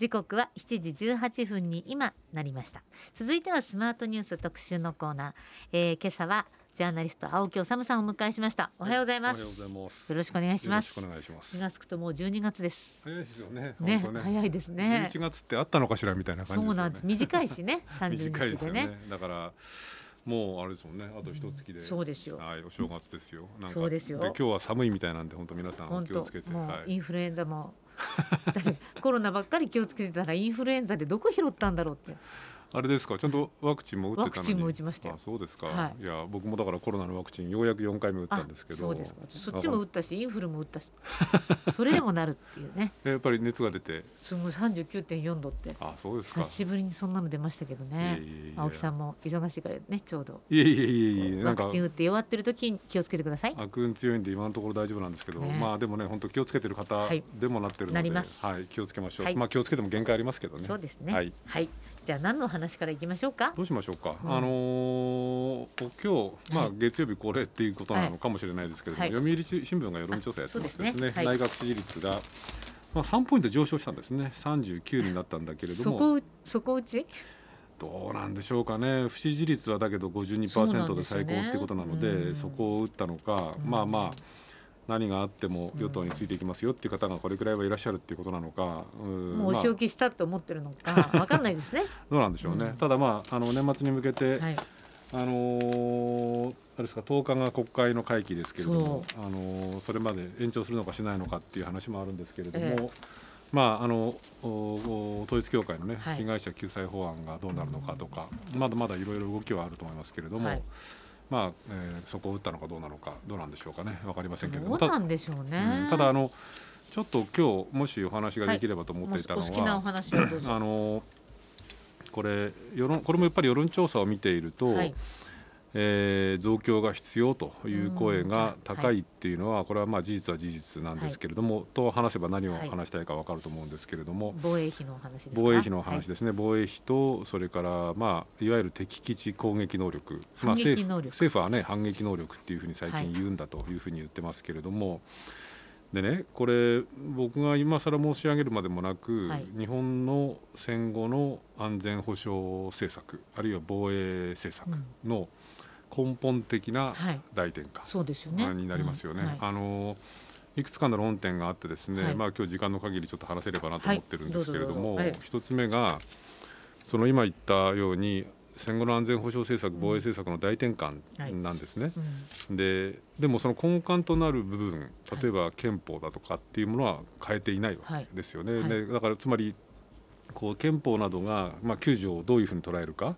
時刻は7時18分に今なりました。続いてはスマートニュース特集のコーナー、えー、今朝はジャーナリスト青木治さんをお迎えしました。おはようございます、はい、よろしくお願いします。よろしくお願いします。気がつくともう12月です。早いですよねね、ね、早いですね。11月ってあったのかしらみたいな感じ、ね、そうなん短いしね30日でね、ね、だからもうあれですもんね。あと一月で、うん、そうですよ。はいお正月ですよ。そうですよ。で今日は寒いみたいなんで本当皆さんお気をつけて。もうインフルエンザもコロナばっかり気をつけてたらインフルエンザでどこ拾ったんだろうって。あれですか？ちゃんとワクチンも打ってたワクチンも打ちましたよ。あそうですか、はい、いや僕もだからコロナのワクチンようやく4回目打ったんですけど。そうですか。そっちも打ったしインフルも打ったし。それでもなるっていうね。やっぱり熱が出て。すごい39.4度って。あそうですか。久しぶりにそんなの出ましたけどね。青木さんも忙しいからねちょうど。いえいえいえいえ。ワクチン打って弱ってる時に気をつけてください。悪運強いんで今のところ大丈夫なんですけど、ね、まあでもね本当気をつけてる方でもなってるので、はい、はい、気をつけましょう、はい、まあ気をつけても限界ありますけどね。そうですね。はい、はいじゃあ何の話からいきましょうか？どうしましょうか？うん、あのー、今日まあ月曜日これっていうことなのかもしれないですけれども、はい、読売新聞が世論調査やってますですね。すね内閣支持率がまあ三ポイント上昇したんですね。三十九になったんだけれども。そこそこうち？どうなんでしょうかね不支持率はだけど52%で最高ってことなのでそこを打ったのか、まあまあ何があっても与党についていきますよっていう方がこれくらいはいらっしゃるっていうことなのか、もうお仕置きしたと思ってるのか わかんないですね。どうなんでしょうね。うん、ただまああの年末に向けて、はい、あのー、あれですか10日が国会の会期ですけれども、あのー、それまで延長するのかしないのかっていう話もあるんですけれども。えーまあ、あの統一教会の、ね、被害者救済法案がどうなるのかとか、まだまだいろいろ動きはあると思いますけれども、はい、まあえー、そこを打ったのかどうなのかどうなんでしょうかね。分かりませんけれども。どうなんでしょうね、うん、ただあのちょっと今日もしお話ができればと思っていたのは、はい、あのこれ世論これもやっぱり世論調査を見ていると、はいえー、増強が必要という声が高いっていうのは、これはまあ事実は事実なんですけれども、と話せば何を話したいか分かると思うんですけれども、防衛費の話です防衛費の話ですね、防衛費とそれからまあいわゆる敵基地攻撃能力。まあ、政府政府はね反撃能力っていうふうに最近言うんだというふうに言ってますけれども。でねこれ僕が今更申し上げるまでもなく、はい、日本の戦後の安全保障政策あるいは防衛政策の、うん根本的な大転換、そうですよね。になりますよね。はい、あのいくつかの論点があってですね、はい、まあ今日時間の限りちょっと話せればなと思ってるんですけれども、一、はい、つ目がその今言ったように戦後の安全保障政策、防衛政策の大転換なんですね、はいうん、ででもその根幹となる部分例えば憲法だとかっていうものは変えていないわけですよね。はい、でだからつまりこう憲法などが、まあ、9条をどういうふうに捉えるか、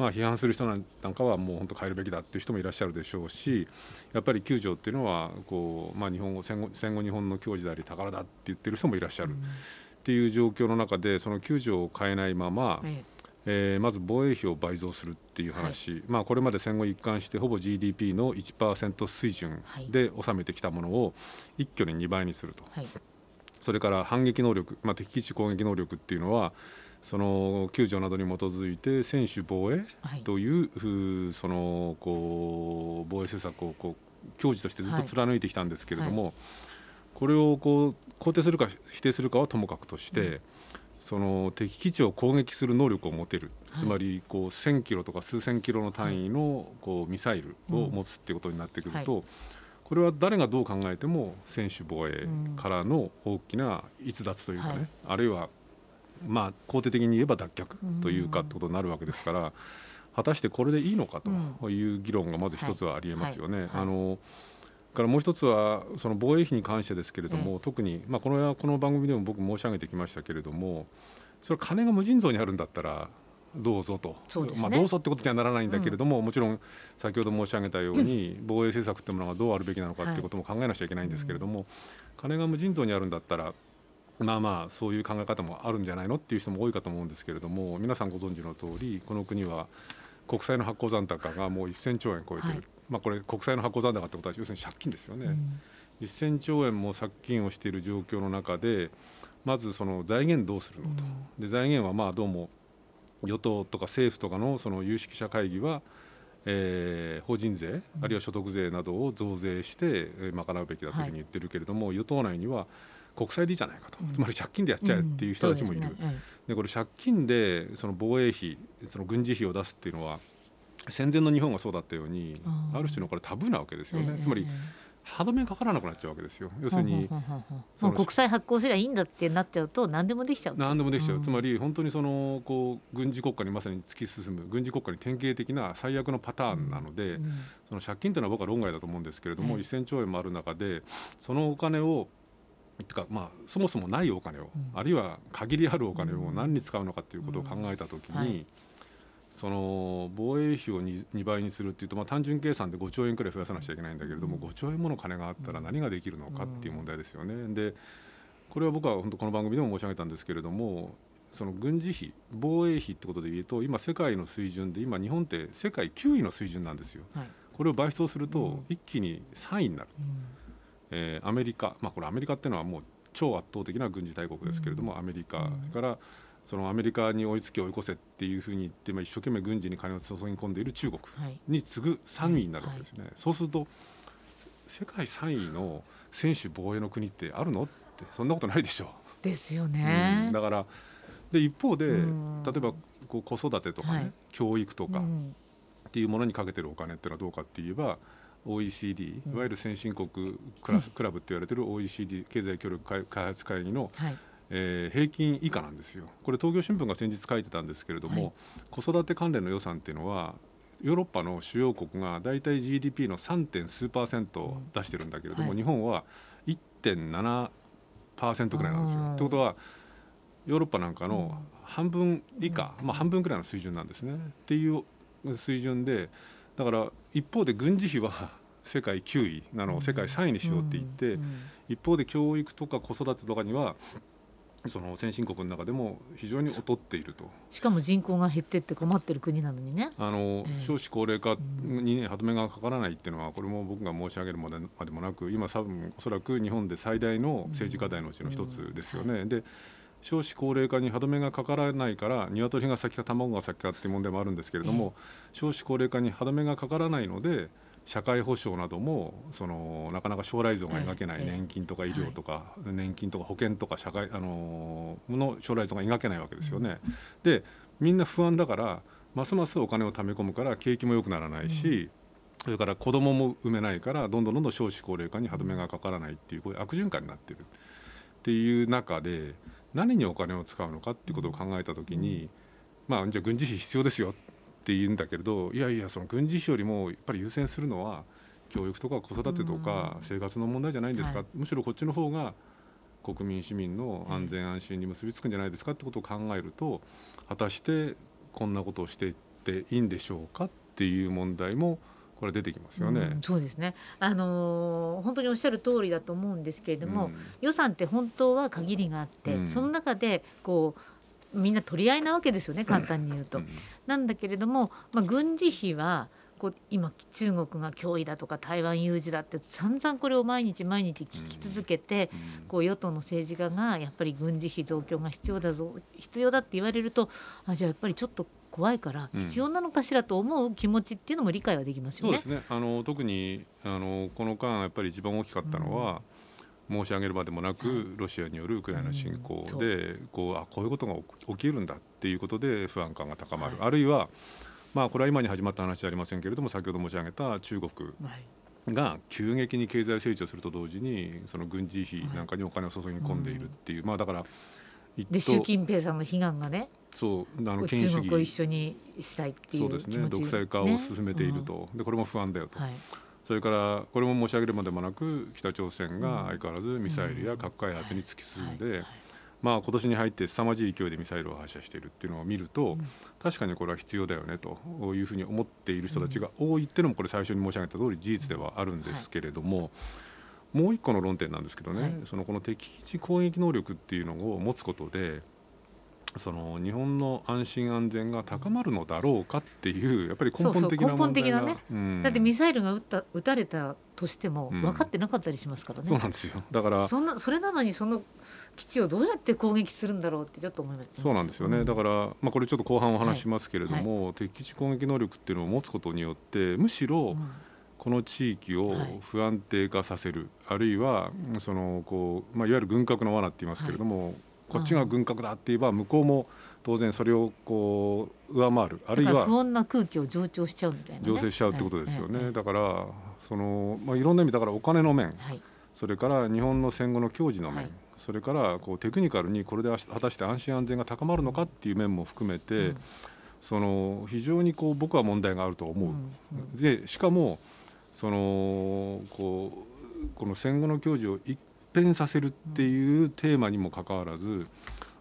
まあ、批判する人なんかはもう本当変えるべきだっていう人もいらっしゃるでしょうしやっぱり9条っていうのはこう、まあ、日本語戦後戦後日本の矜持であり宝だって言ってる人もいらっしゃる。っていう状況の中でその9条を変えないまま、えー、まず防衛費を倍増するっていう話、はい、まあ、これまで戦後一貫してほぼ GDP の1%水準で収めてきたものを一挙に2倍にすると、はい、それから反撃能力、まあ、敵基地攻撃能力っていうのはその9条などに基づいて専守防衛という、はい、そのこう防衛政策をこう矜持としてずっと貫いてきたんですけれども、はい、これをこう肯定するか否定するかはともかくとして、うん、その敵基地を攻撃する能力を持てる、はい、つまりこう1000キロとか数千キロの単位のこうミサイルを持つっていうことになってくると、これは誰がどう考えても専守防衛からの大きな逸脱というかね、あるいはまあ、肯定的に言えば脱却というかってことになるわけですから、果たしてこれでいいのかという議論がまず一つはありえますよね。あのからもう一つはその防衛費に関してですけれども、特に、まあ、このこの番組でも僕申し上げてきましたけれどもそれ金が無尽蔵にあるんだったらどうぞと、ね、まあ、どうぞってことにはならないんだけれども、うん、もちろん先ほど申し上げたように、防衛政策っていうものがどうあるべきなのかっていうことも考えなきゃいけないんですけれども、はい、金が無尽蔵にあるんだったらまあまあそういう考え方もあるんじゃないのっていう人も多いかと思うんですけれども皆さんご存知の通りこの国は国債の発行残高がもう1000兆円超えてる、はい、まあこれ国債の発行残高ってことは要するに借金ですよね、うん、1000兆円も借金をしている状況の中でまずその財源どうするのと、うん、で財源はまあどうも与党とか政府とかのその有識者会議はえー、法人税あるいは所得税などを増税して賄うべきだというふうに言ってるけれども、はい、与党内には国債でいいじゃないかと、つまり借金でやっちゃえっていう人たちもいる。でこれ借金でその防衛費その軍事費を出すっていうのは戦前の日本がそうだったようにある種のこれタブーなわけですよね。つまり歯止めかからなくなっちゃうわけですよ。要するに、国債発行すりゃいいんだってなっちゃうと何でもできちゃう。何でもできちゃう。うん、つまり本当にそのこう軍事国家にまさに突き進む軍事国家に典型的な最悪のパターンなので、うんうん、その借金というのは僕は論外だと思うんですけれども、はい、1000兆円もある中でそのお金をてかまあそもそもないお金を、あるいは限りあるお金を何に使うのかということを考えたときに。はいその防衛費を 2, 2倍にするっていうと、まあ、単純計算で5兆円くらい増やさなくちゃいけないんだけれども、5兆円もの金があったら何ができるのかっていう問題ですよね。でこれは僕は本当この番組でも申し上げたんですけれどもその軍事費防衛費ってことでいうと今世界の水準で今日本って世界9位の水準なんですよ。はい、これを倍増すると一気に3位になる。うん、えー、アメリカ、まあ、これアメリカっていうのはもう超圧倒的な軍事大国ですけれども、アメリカからそのアメリカに追いつけ追い越せっていうふうに言って、まあ、一生懸命軍事に金を注ぎ込んでいる中国に次ぐ3位になるわけですね、そうすると世界3位の専守防衛の国ってあるのってそんなことないでしょう。ですよね、うん、だからで一方で例えばこう子育てとかね、はい、教育とかっていうものにかけてるお金っていうのはどうかって言えば OECD いわゆる先進国クラス、クラブって言われてる OECD 経済協力開発会議の、はいえー、平均以下なんですよ。これ東京新聞が先日書いてたんですけれども、はい、子育て関連の予算っていうのはヨーロッパの主要国が大体 GDP の 3. 点数パーセント出してるんだけれども、はい、日本は1.7%ぐらいなんですよ。ということはヨーロッパなんかの半分以下、まあ、半分ぐらいの水準なんですね。っていう水準でだから一方で軍事費は世界9位なのを世界3位にしようって言って、一方で教育とか子育てとかにはその先進国の中でも非常に劣っていると。しかも人口が減ってって困ってる国なのにね。あの、えー、少子高齢化に、ね、歯止めがかからないっていうのはこれも僕が申し上げるまでまでもなく今多分おそらく日本で最大の政治課題のうちの一つですよね。うんうん。はい、で少子高齢化に歯止めがかからないから鶏が先か卵が先かっていう問題もあるんですけれども、えー、少子高齢化に歯止めがかからないので社会保障などもそのなかなか将来像が描けない年金とか医療とか、年金とか保険とか社会あのの将来像が描けないわけですよね。でみんな不安だからますますお金を貯め込むから景気も良くならないし、それから子供も産めないからどんどんどんどん少子高齢化に歯止めがかからないっていうこういう悪循環になってるっていう中で何にお金を使うのかっていうことを考えた時に、まあじゃあ軍事費必要ですよって言うんだけれどいやいやその軍事費よりもやっぱり優先するのは教育とか子育てとか生活の問題じゃないんですか、はい、むしろこっちの方が国民市民の安全安心に結びつくんじゃないですかってことを考えると果たしてこんなことをしていっていいんでしょうかっていう問題もこれ出てきますよね、うん、そうですね。あのー、本当におっしゃる通りだと思うんですけれども、うん、予算って本当は限りがあって、うん、その中でこうみんな取り合いなわけですよね簡単に言うと。なんだけれども、まあ、軍事費はこう今中国が脅威だとか台湾有事だって散々これを毎日毎日聞き続けて、こう与党の政治家がやっぱり軍事費増強が必要だぞ必要だって言われるとあじゃあやっぱりちょっと怖いから必要なのかしらと思う気持ちっていうのも理解はできますよね。そうですね。あの特にあのこの間やっぱり一番大きかったのは、申し上げるまでもなくロシアによるウクライナ侵攻でこうあこういうことが起きるんだっていうことで不安感が高まる、あるいはまあこれは今に始まった話じゃありませんけれども先ほど申し上げた中国が急激に経済成長すると同時にその軍事費なんかにお金を注ぎ込んでいるっていう、まあだからで習近平さんの悲願がねそうあの権威主義。を一緒にしたいっていうそうですね。独裁化を進めていると、でこれも不安だよと。はい。それからこれも申し上げるまでもなく北朝鮮が相変わらずミサイルや核開発に突き進んで、まあ、今年に入って凄まじい勢いでミサイルを発射しているっていうのを見ると、確かにこれは必要だよねというふうに思っている人たちが多いっていうのもこれ最初に申し上げた通り事実ではあるんですけれども、もう一個の論点なんですけどね、そのこの敵基地攻撃能力っていうのを持つことでその日本の安心安全が高まるのだろうかっていうやっぱり根本的な問題がね、うん、だってミサイルが撃った撃たれたとしても分かってなかったりしますからね、うん、そうなんですよ。だからそんなそれなのにその基地をどうやって攻撃するんだろうってちょっと思いますそうなんですよね、だから、まあ、これちょっと後半お話しますけれども、はい。はい、敵基地攻撃能力っていうのを持つことによってむしろ、この地域を不安定化させる、はい、あるいはそのこう、まあ、いわゆる軍拡の罠って言いますけれども、はい、こっちが軍拡だって言えば向こうも当然それをこう上回るあるいは不穏な空気を上長しちゃうみたいな、ね、醸成しちゃうってことですよね、はい、だからその、まあ、いろんな意味だからお金の面、それから日本の戦後の矜持の面、それからこうテクニカルにこれで果たして安心安全が高まるのかっていう面も含めて、うん、その非常にこう僕は問題があると思う。うん。うん、でしかもそのこうこの戦後の矜持を一変させるっていうテーマにもかかわらず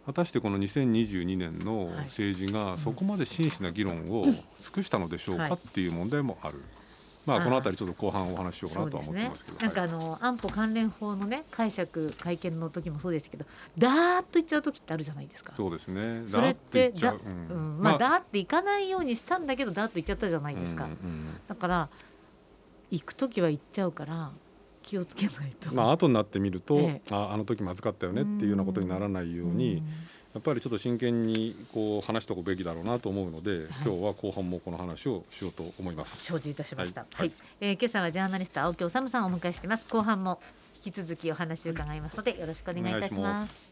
果たしてこの2022年の政治がそこまで真摯な議論を尽くしたのでしょうかっていう問題もある。まあ、この辺りちょっと後半お話ししようかなとは思ってますけど、ね、なんかあの、安保関連法のね解釈会見の時もそうですけどだーっと言っちゃう時ってあるじゃないですか。そうですね。それってだう。ん、まあ、だーっていかないようにしたんだけどだーっと言っちゃったじゃないですか、だから行く時は行っちゃうから気をつけないとまあ後になってみると、ええ、ああの時まずかったよねっていうようなことにならないように、やっぱりちょっと真剣にこう話しておくべきだろうなと思うので、はい、今日は後半もこの話をしようと思います。承知いたしました。はい、はい、えー、今朝はジャーナリスト青木治さんをお迎えしています。後半も引き続きお話を伺いますので、よろしくお願いいたします。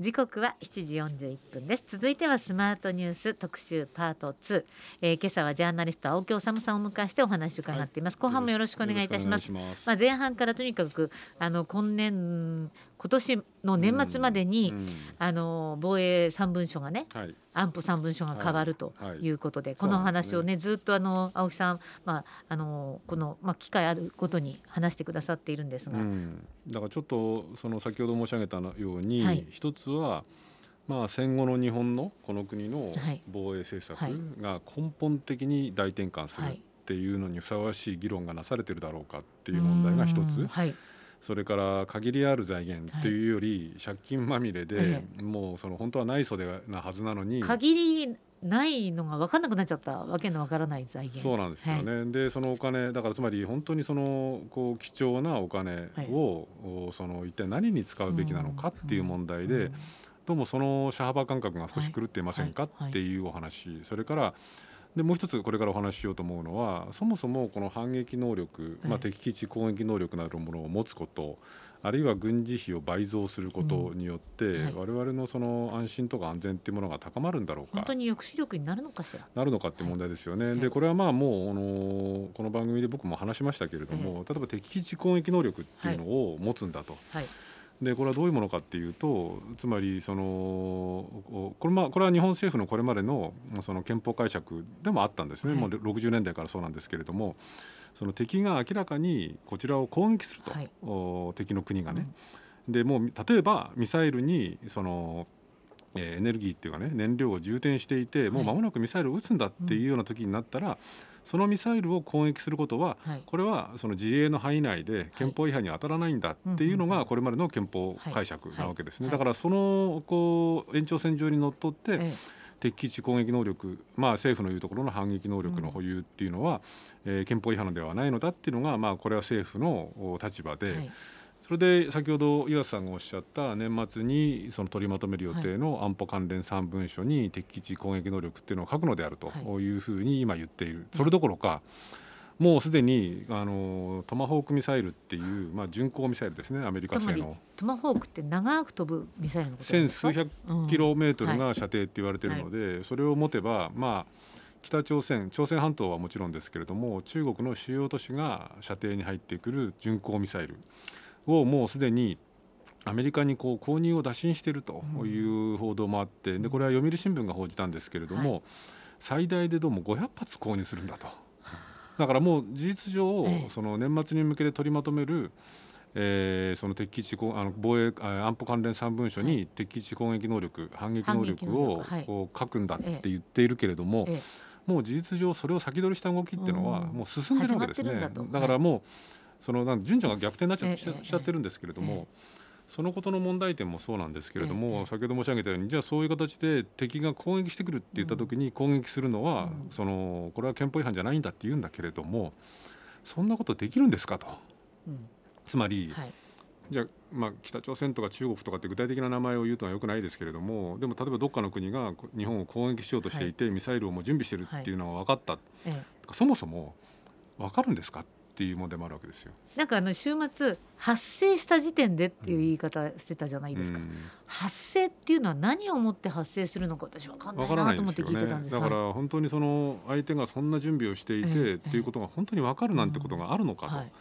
時刻は7時41分です。続いてはスマートニュース特集パート2、えー、今朝はジャーナリスト青木治さんを迎えしてお話を伺っています、はい、後半もよろしくお願いいたします。まあ前半からとにかくあの今年今年の年末までに、あの防衛三文書がね、はい、安保三文書が変わるということで、はい。はい、この話をね、ね、ずっとあの青木さん、まあ、あのこの、まあ、機会あるごとに話してくださっているんですが、うん、だからちょっようど申し上げたように、はい、一つはまあ、戦後の日本のこの国の防衛政策が根本的に大転換するっていうのにふさわしい議論がなされてるだろうかっていう問題が一つ。はいそれから限りある財源というより、借金まみれで、もうその本当はない袖なはずなのに。限りないのが分かんなくなっちゃったわけのわからない財源。そうなんですよね、はい、でそのお金だからつまり本当にそのこう貴重なお金を、はい、その一体何に使うべきなのかっていう問題で、どうもその車幅感覚が少し狂っていませんかっていうお話、それからでもう一つこれからお話ししようと思うのはそもそもこの反撃能力、まあ、敵基地攻撃能力なるものを持つことあるいは軍事費を倍増することによって、うんはい、我々のその安心とか安全っていうものが高まるんだろうか。本当に抑止力になるのかしら？なるのかって問題ですよね、はい、でこれはまあもうあのこの番組で僕も話しましたけれども、例えば敵基地攻撃能力っていうのを持つんだと。はいでこれはどういうものかっていうとつまりそのこれ,、まあ、これは日本政府のこれまでのその憲法解釈でもあったんですね、はい、もう60年代からそうなんですけれどもその敵が明らかにこちらを攻撃すると、はい、敵の国がね。うん、でもう例えばミサイルにそのえエネルギーっていうかね燃料を充填していてもう間もなくミサイルを撃つんだっていうような時になったら、そのミサイルを攻撃することは、はい、これはその自衛の範囲内で憲法違反に当たらないんだっていうのがこれまでの憲法解釈なわけですね。だからそのこう延長線上にのっとって、敵基地攻撃能力、まあ、政府の言うところの反撃能力の保有っていうのは、うん、えー、憲法違反ではないのだっていうのが、まあ、これは政府の立場で。はいそれで先ほど岩瀬さんがおっしゃった年末にその取りまとめる予定の安保関連3文書に敵基地攻撃能力っていうのを書くのであるとい。うふうに今言っている、それどころかもうすでにあのトマホークミサイルっていう、まあ、巡航ミサイルですねアメリカ製の。トマホークって長く飛ぶミサイルのこと千数百キロメートルが射程って言われているので、うんはい、それを持てばまあ北朝鮮朝鮮半島はもちろんですけれども中国の主要都市が射程に入ってくる巡航ミサイルをもうすでにアメリカにこう購入を打診しているという報道もあってでこれは読売新聞が報じたんですけれども、はい、最大でどうも500発購入するんだと。だからもう事実上、その年末に向けて取りまとめる、えー、その敵基地あの防衛安保関連3文書に敵基地攻撃能力反撃能力をこう書くんだって言っているけれども、もう事実上それを先取りした動きっていうのはもう進んでるわけですね。だからもうそのなん順序が逆転になっちゃ,、しちゃってるんですけれども。そのことの問題点もそうなんですけれども、先ほど申し上げたようにじゃあそういう形で敵が攻撃してくるって言った時に攻撃するのは、そのこれは憲法違反じゃないんだって言うんだけれどもそんなことできるんですかと。つまり、じゃあ、まあ、北朝鮮とか中国とかって具体的な名前を言うとはよくないですけれどもでも例えばどっかの国が日本を攻撃しようとしていて、はい、ミサイルをもう準備してるっていうのは分かった、はい、そもそも分かるんですかっていう問題もあるわけですよ。なんかあの週末発生した時点でっていう言い方してたじゃないですか。うん、発生っていうのは何をもって発生するのか私分かんないなと思って聞いてたんです。だから本当にその相手がそんな準備をしていて、っていうことが本当に分かるなんてことがあるのかと。はい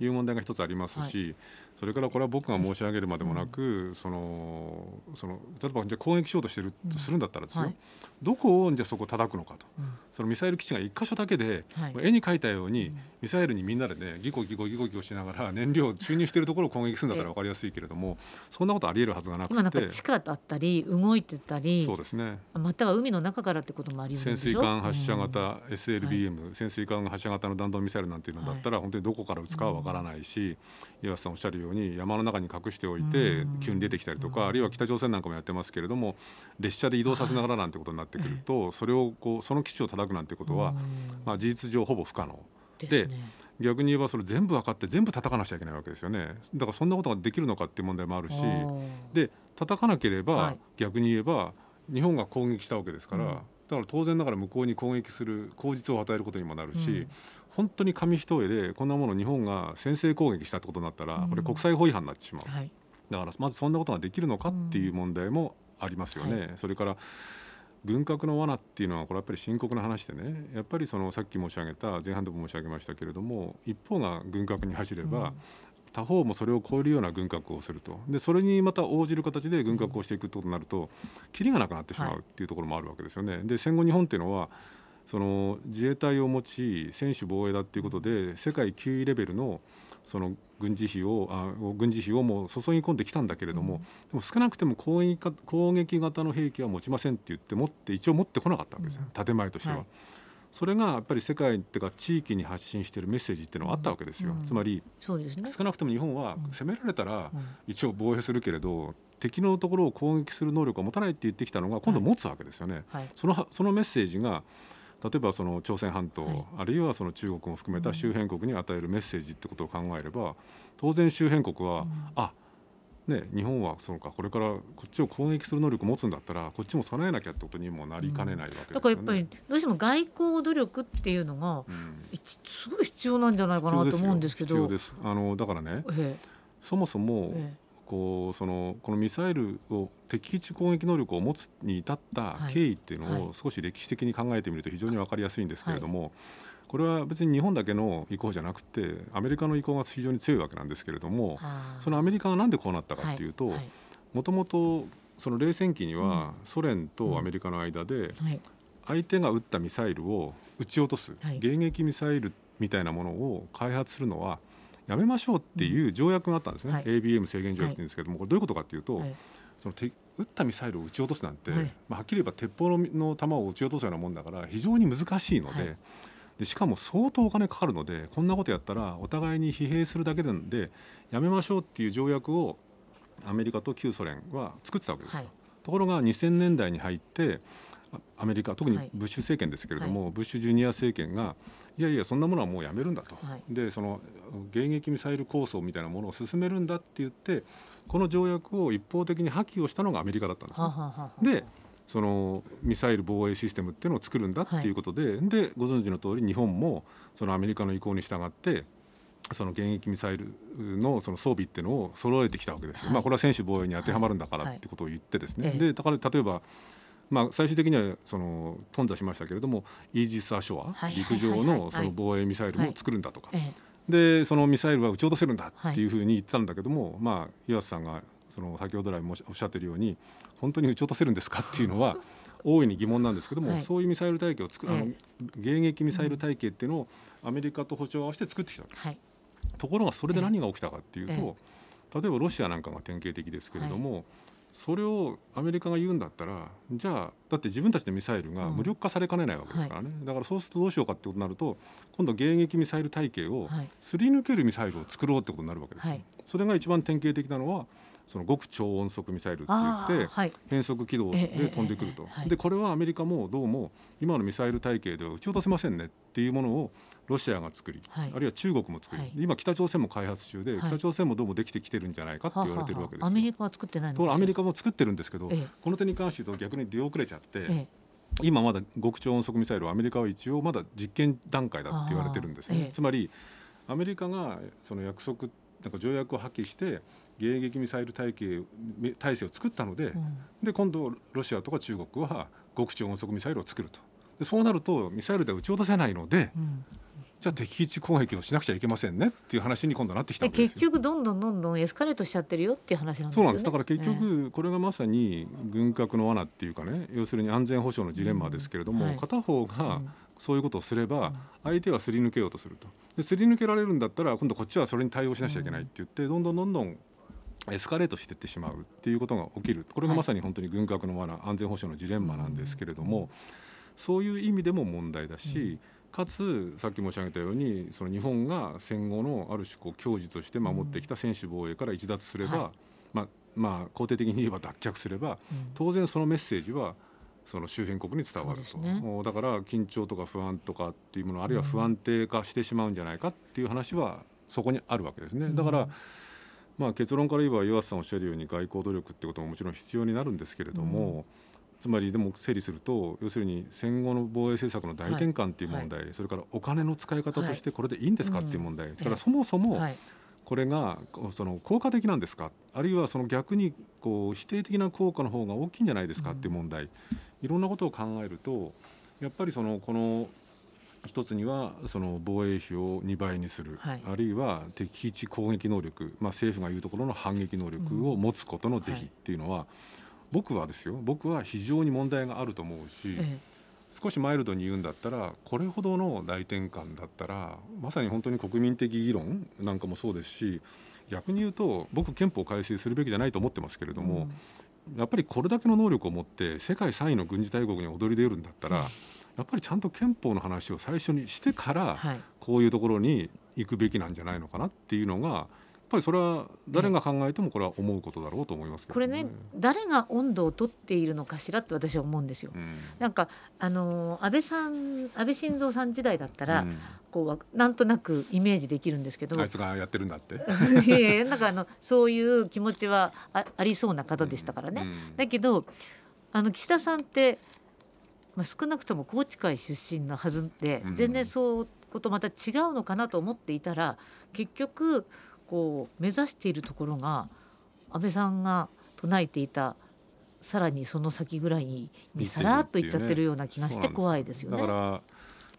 いう問題が一つありますし、はい、それからこれは僕が申し上げるまでもなく、うん、そのその例えばじゃ攻撃しようとしてるとするんだったらですよ、うんはい、どこをじゃそこ叩くのかと、うん、そのミサイル基地が1箇所だけで、はい、絵に描いたように、ミサイルにみんなでねギコギコギコギコしながら 燃料を注入しているところを攻撃するんだったら分かりやすいけれどもそんなことありえるはずがなくて。今なんか地下だったり動いてたりそうですね。または海の中からってこともあり潜水艦発射型 SLBM、潜水艦発射型の弾道ミサイルなんていうのだったら、本当にどこから撃つかは分からないし、岩瀬さんおっしゃるように山の中に隠しておいて急に出てきたりとかあるいは北朝鮮なんかもやってますけれども列車で移動させながらなんてことになってくるとそれをこうその基地を叩くなんてことはまあ事実上ほぼ不可能。で逆に言えばそれ全部分かって全部叩かなくちゃいけないわけですよね。だからそんなことができるのかっていう問題もあるしで叩かなければ逆に言えば日本が攻撃したわけですから、だから当然ながら向こうに攻撃する口実を与えることにもなるし、本当に紙一重でこんなもの日本が先制攻撃したってことになったらこれ国際法違反になってしまう、はい、だからまずそんなことができるのかっていう問題もありますよね。はい、それから軍拡の罠っていうのはこれやっぱり深刻な話でね。やっぱりそのさっき申し上げた前半でも申し上げましたけれども一方が軍拡に走れば、他方もそれを超えるような軍拡をすると。でそれにまた応じる形で軍拡をしていくということになるときりがなくなってしまうっていうところもあるわけですよね。で戦後日本っていうのはその自衛隊を持ち専守防衛だっていうことで世界9位レベルのその軍事費をあ軍事費をもう注ぎ込んできたんだけれども、うん、でも少なくても攻撃攻撃型の兵器は持ちませんって言って持って一応持ってこなかったわけですよ、うん、建前としては。はい、それがやっぱり世界っていうか地域に発信しているメッセージっていうのはあったわけですよ、うん、つまり、ね、少なくとも日本は攻められたら一応防衛するけれど、敵のところを攻撃する能力を持たないって言ってきたのが今度持つわけですよね。はい、そのそのメッセージが例えばその朝鮮半島、はい、あるいはその中国も含めた周辺国に与えるメッセージってことを考えれば当然周辺国は、うん、あね、日本はそうかこれからこっちを攻撃する能力を持つんだったらこっちも備えなきゃってことにもなりかねないわけですよね、うん、だからやっぱりどうしても外交努力っていうのが、うん、すごい必要なんじゃないかなと思うんですけど。あのだからね、ええ、そもそも、えこうそのこのミサイルを敵基地攻撃能力を持つに至った経緯っていうのを少し歴史的に考えてみると非常に分かりやすいんですけれども、これは別に日本だけの意向じゃなくてアメリカの意向が非常に強いわけなんですけれどもそのアメリカがなんでこうなったかっていうともともとその冷戦期にはソ連とアメリカの間で相手が撃ったミサイルを撃ち落とす迎撃ミサイルみたいなものを開発するのはやめましょうっていう条約があったんですね、はい、ABM 制限条約って言うんですけども、これどういうことかっていうと、はい、その撃ったミサイルを撃ち落とすなんて、はい。まあ、はっきり言えば鉄砲の弾を撃ち落とすようなもんだから非常に難しいので。でしかも相当お金かかるのでこんなことやったらお互いに疲弊するだけなんでやめましょうっていう条約をアメリカと旧ソ連は作ってたわけですよ。ところが2000年代に入ってアメリカ特にブッシュ政権ですけれども、はい、ブッシュジュニア政権がいやいやそんなものはもうやめるんだと、はい、でその迎撃ミサイル構想みたいなものを進めるんだって言ってこの条約を一方的に破棄をしたのがアメリカだったんです、ね、はははでそのミサイル防衛システムっていうのを作るんだっていうことで、はい、でご存知の通り日本もそのアメリカの意向に従ってその迎撃ミサイルのその装備っていうのを揃えてきたわけです、はい、まあ、これは専守防衛に当てはまるんだからってことを言ってですね、はい、でだから例えばまあ、最終的にはその頓挫しましたけれどもイージス・アショア、陸上のその防衛ミサイルも作るんだとか、でそのミサイルは撃ち落とせるんだっていうふうに言ってたんだけども、まあ、岩瀬さんがその先ほど来もおっしゃってるように本当に撃ち落とせるんですかっていうのは 大いに疑問なんですけども、はい、そういうミサイル体系を作る、あの迎撃ミサイル体系っていうのをアメリカと歩調を合わせて作ってきたと。ころがそれで何が起きたかっていうと、例えばロシアなんかが典型的ですけれども、それをアメリカが言うんだったらじゃあだって自分たちのミサイルが無力化されかねないわけですからね、うんはい、だからそうするとどうしようかってことになると今度迎撃ミサイル体系をすり抜けるミサイルを作ろうってことになるわけです、はい、それが一番典型的なのはその極超音速ミサイルって言って、はい、変則軌道で飛んでくると、でこれはアメリカもどうも今のミサイル体系では撃ち落とせませんねっていうものをロシアが作り、はい、あるいは中国も作り、はい、今北朝鮮も開発中で、北朝鮮もどうもできてきてるんじゃないかって言われてるわけです、アメリカは作ってないアメリカも作ってるんですけど、ええ、この点に関して言うと逆に出遅れちゃって、え、今まだ極超音速ミサイルアメリカは一応まだ実験段階だって言われてるんですね。つまりアメリカがその約束なんか条約を破棄して迎撃ミサイル体系体制を作ったのでうん、で今度ロシアとか中国は極超音速ミサイルを作ると。でそうなるとミサイルでは撃ち落とせないので、うん、じゃあ敵基地攻撃をしなくちゃいけませんねっていう話に今度なってきた結局どんどんどんどんエスカレートしちゃってるよっていう話なんですよね。そうなんです。だから結局これがまさに軍拡の罠っていうかね要するに安全保障のジレンマですけれども、うん。はい、片方がそういうことをすれば相手はすり抜けようとすると。ですり抜けられるんだったら今度こっちはそれに対応しなきゃいけないって言ってどんどんどんどんエスカレートしていってしまうっていうことが起きる。これがまさに本当に軍拡の罠安全保障のジレンマなんですけれどもそういう意味でも問題だし、かつさっき申し上げたようにその日本が戦後のある種こう矜持として守ってきた専守防衛から逸脱すれば、まあまあ肯定的に言えば脱却すれば、当然そのメッセージはその周辺国に伝わると、ね、もうだから緊張とか不安とかっていうものあるいは不安定化してしまうんじゃないかっていう話はそこにあるわけですね。だから、まあ、結論から言えば岩瀬さんおっしゃるように外交努力ってことももちろん必要になるんですけれども、つまりでも整理すると要するに戦後の防衛政策の大転換っていう問題、はい、それからお金の使い方としてこれでいいんですかっていう問題、だからそもそもこれがその効果的なんですかあるいはその逆にこう否定的な効果の方が大きいんじゃないですかっていう問題、いろんなことを考えるとやっぱりそのこの一つにはその防衛費を2倍にする、はい、あるいは敵基地攻撃能力、まあ、政府が言うところの反撃能力を持つことの是非っていうのは、僕はですよ僕は非常に問題があると思うし、ええ、少しマイルドに言うんだったらこれほどの大転換だったらまさに本当に国民的議論なんかもそうですし逆に言うと僕憲法改正するべきじゃないと思ってますけれども、うん、やっぱりこれだけの能力を持って世界3位の軍事大国に躍り出るんだったら、うん、やっぱりちゃんと憲法の話を最初にしてから、はい、こういうところに行くべきなんじゃないのかなっていうのがぱりそれは誰が考えてもこれは思うことだろうと思います、ね、これね誰が温度を取っているのかしらって私は思うんですよ。うん、なんかあの安倍さん安倍晋三さん時代だったら、うん、こうなんとなくイメージできるんですけど。あいつがやってるんだって？いやいやなんかあのそういう気持ちはあありそうな方でしたからね。うん、だけどあの岸田さんってまあ、少なくとも宏池会出身のはずで全然そうことまた違うのかなと思っていたら結局こう目指しているところが安倍さんが唱えていたさらにその先ぐらいにさらっといっちゃってるような気がして怖いですよね。だから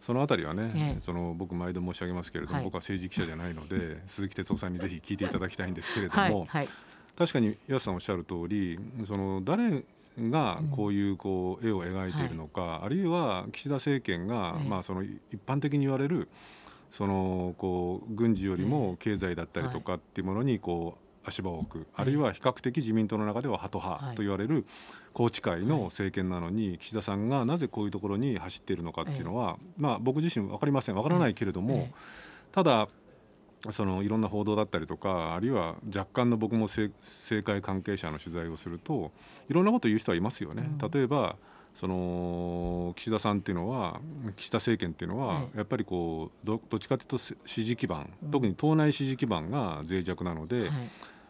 そのあたりはね、ええ、その僕毎度申し上げますけれども、はい、僕は政治記者じゃないので鈴木哲夫さんにぜひ聞いていただきたいんですけれども、はい。はい、確かに岩瀬さんおっしゃる通りその誰がこういうこう絵を描いているのか、あるいは岸田政権が、まあ、その一般的に言われるそのこう軍事よりも経済だったりとかっていうものにこう足場を置く、あるいは比較的自民党の中ではハト派と言われる宏池会の政権なのに岸田さんがなぜこういうところに走っているのかっていうのは、まあ、僕自身分かりません。分からないけれども、ただそのいろんな報道だったりとかあるいは若干の僕も政界関係者の取材をするといろんなことを言う人はいますよね。例えばその岸田さんっていうのは岸田政権っていうのは、やっぱりこうどどっちかというと支持基盤、特に党内支持基盤が脆弱なので、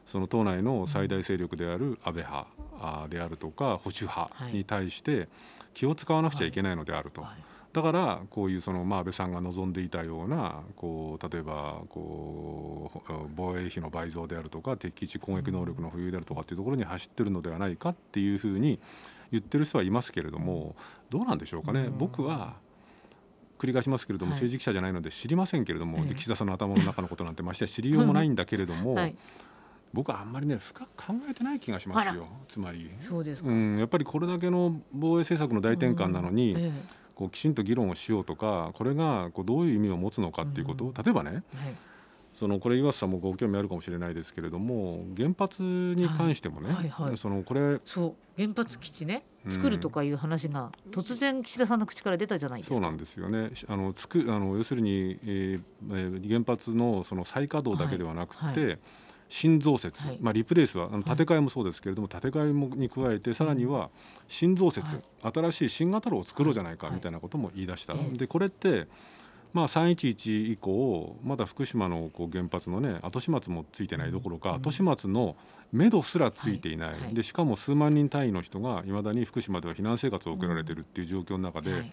その党内の最大勢力である安倍派であるとか保守派に対して気を使わなくちゃいけないのであると。だからこういうそのまあ安倍さんが望んでいたようなこう例えばこう防衛費の倍増であるとか敵基地攻撃能力の保有であるとかっていうところに走ってるのではないかっていうふうに言ってる人はいますけれどもどうなんでしょうかね。僕は繰り返しますけれども、政治記者じゃないので知りませんけれども、岸田さんの頭の中のことなんてまして知りようもないんだけれども、僕はあんまりね深く考えてない気がしますよ。つまり。そうですうん、やっぱりこれだけの防衛政策の大転換なのに、こうきちんと議論をしようとかこれがこうどういう意味を持つのかっていうこと、例えばね、そのこれ岩瀬さんもご興味あるかもしれないですけれども原発に関してもね、はいはいはい、そのこれそう原発基地ね作るとかいう話が突然岸田さんの口から出たじゃないですか。そうなんですよね。あのつくあの要するに、えー、原発のその再稼働だけではなくて、はいはい新増設、はい、まあ、リプレイスはあの建て替えもそうですけれども、はい、建て替えもに加えてさらには新増設、はい、新しい新型炉を作ろうじゃないかみたいなことも言い出した。でこれってまあ、311以降まだ福島のこう原発の、ね、後始末もついてないどころか、後始末の目処すらついていない、でしかも数万人単位の人がいまだに福島では避難生活を送られているっていう状況の中で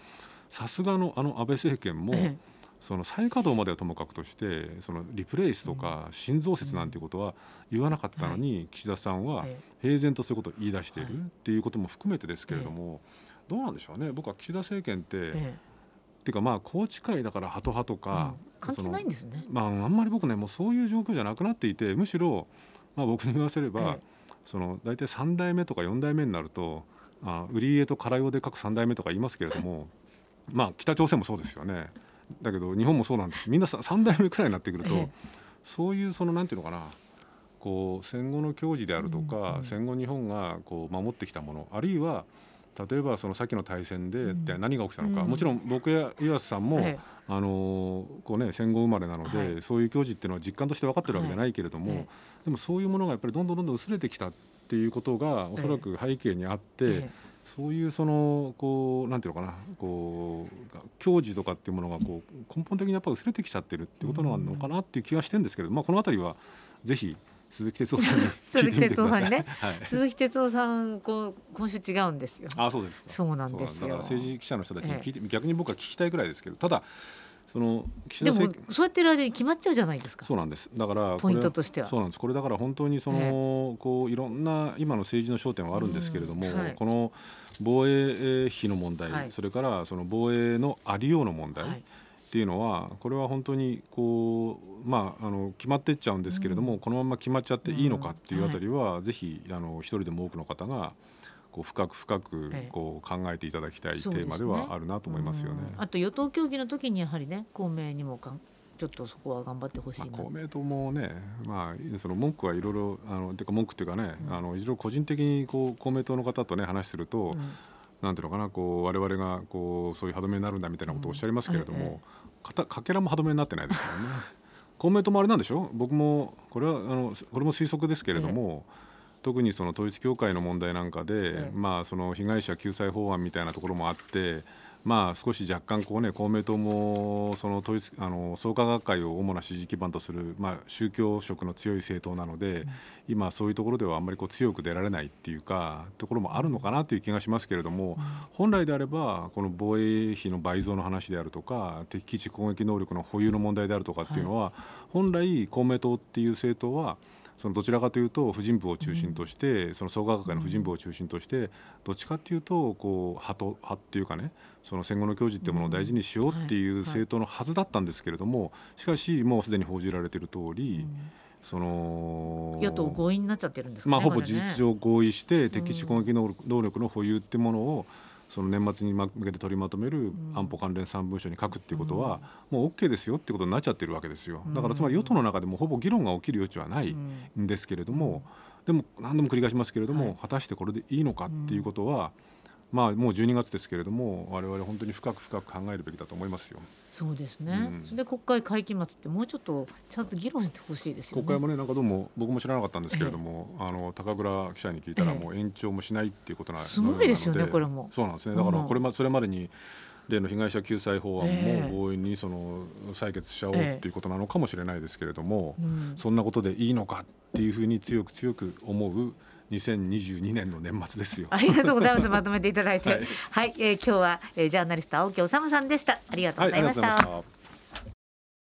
さすがのあの安倍政権も、その再稼働まではともかくとしてそのリプレイスとか新増設なんていうことは言わなかったのに、岸田さんは平然とそういうことを言い出しているっていうことも含めてですけれども、どうなんでしょうね。僕は岸田政権って、っていうかまあ宏池会だからハト派とか、関係ないんですね、まあ、あんまり僕ねもうそういう状況じゃなくなっていてむしろ、まあ、僕に言わせれば、その大体3代目とか4代目になるとあ売り家と空用で書く3代目とか言いますけれども、まあ北朝鮮もそうですよね。だけど日本もそうなんです。みんな3代目くらいになってくると、ええ、そういうそのなんていうのかな。こう戦後の矜持であるとか、戦後日本がこう守ってきたものあるいは例えばその先の大戦で何が起きたのか、うん、もちろん僕や岩瀬さんも、はい、あのこうね、戦後生まれなので、はい、そういう矜持っていうのは実感として分かってるわけじゃないけれども、はい、でもそういうものがやっぱりどんどんどんどん薄れてきたっていうことがおそらく背景にあって、そういうそのこうなんていうのかなこう矜持とかっていうものがこう根本的にやっぱ薄れてきちゃってるっていうことなのかなっていう気がしてるんですけど、まあ、この辺りはぜひ鈴木哲夫さんに。鈴木哲夫さんね、はい、鈴木哲夫さんこう今週違うんですよ。あそうですそうなんですだ。から政治記者の人たちに聞いて、ええ、逆に僕は聞きたいぐらいですけどただその岸田でもそうやってる間に決まっちゃうじゃないですか。そうなんです。だからポイントとしては。そうなんです。これだから本当にその、えー、こういろんな今の政治の焦点はあるんですけれども、はい、この防衛費の問題、はい、それからその防衛のありようの問題、はい。っていうのはこれは本当にこう、まあ、あの決まっていっちゃうんですけれども、うん、このまま決まっちゃっていいのかっていうあたりは、うん。はい、ぜひあの一人でも多くの方がこう深く深くこう考えていただきたいテーマではあるなと思いますよね。ねあと与党協議の時にやはりね公明にもかんちょっとそこは頑張ってほしい、まあ、公明党もね、まあ、その文句はいろいろあのてか文句っていうかね、うん、あのいろいろ個人的にこう公明党の方とね話すると、なんていうのかなこう我々がこうそういう歯止めになるんだみたいなことをおっしゃいますけれども、かたかけらも歯止めになってないですからね。公明党もあれなんでしょ？僕もこれはあのこれも推測ですけれども、特にその統一教会の問題なんかで、まあ、その被害者救済法案みたいなところもあってまあ、少し若干こう、ね、公明党もその統一あの創価学会を主な支持基盤とする、まあ、宗教色の強い政党なので、うん、今、そういうところではあんまりこう強く出られないっていうかところもあるのかなという気がしますけれども、うん、本来であればこの防衛費の倍増の話であるとか敵基地攻撃能力の保有の問題であるとかっていうのは、はい、本来公明党っていう政党はそのどちらかというと婦人部を中心として、うん、その創価学会の婦人部を中心としてどっちかというとこう派と派っていうかねその戦後の教授っていうものを大事にしようっていう政党のはずだったんですけれどもしかしもうすでに報じられている通り、その与党合意になっちゃってるんです、ね、まあ、ほぼ事実上合意して敵地攻撃能力の保有っていうものを、その年末に向けて取りまとめる安保関連3文書に書くっていうことは、もう OK ですよってことになっちゃってるわけですよ。だからつまり与党の中でもほぼ議論が起きる余地はないん。ですけれども、でも何度も繰り返しますけれども、果たしてこれでいいのかっていうことは、まあ、もう12月ですけれども我々本当に深く深く考えるべきだと思いますよ。そうですね、うん、で国会会期末ってもうちょっとちゃんと議論してほしいですよ、ね、国会もねなんかどうも僕も知らなかったんですけれども、ええ、あの高倉記者に聞いたらもう延長もしないっていうことなので、すごいですよねこれも。そうなんですね。だからこれまそれまでに例の被害者救済法案も強引にその採決しちゃおうっていうことなのかもしれないですけれども、えうん、そんなことでいいのかっていうふうに強く強く思う2022年の年末ですよ。ありがとうございます。まとめていただいて、はい、はい、えー、今日は、えー、ジャーナリスト青木治さんでした。ありがとうございました。はい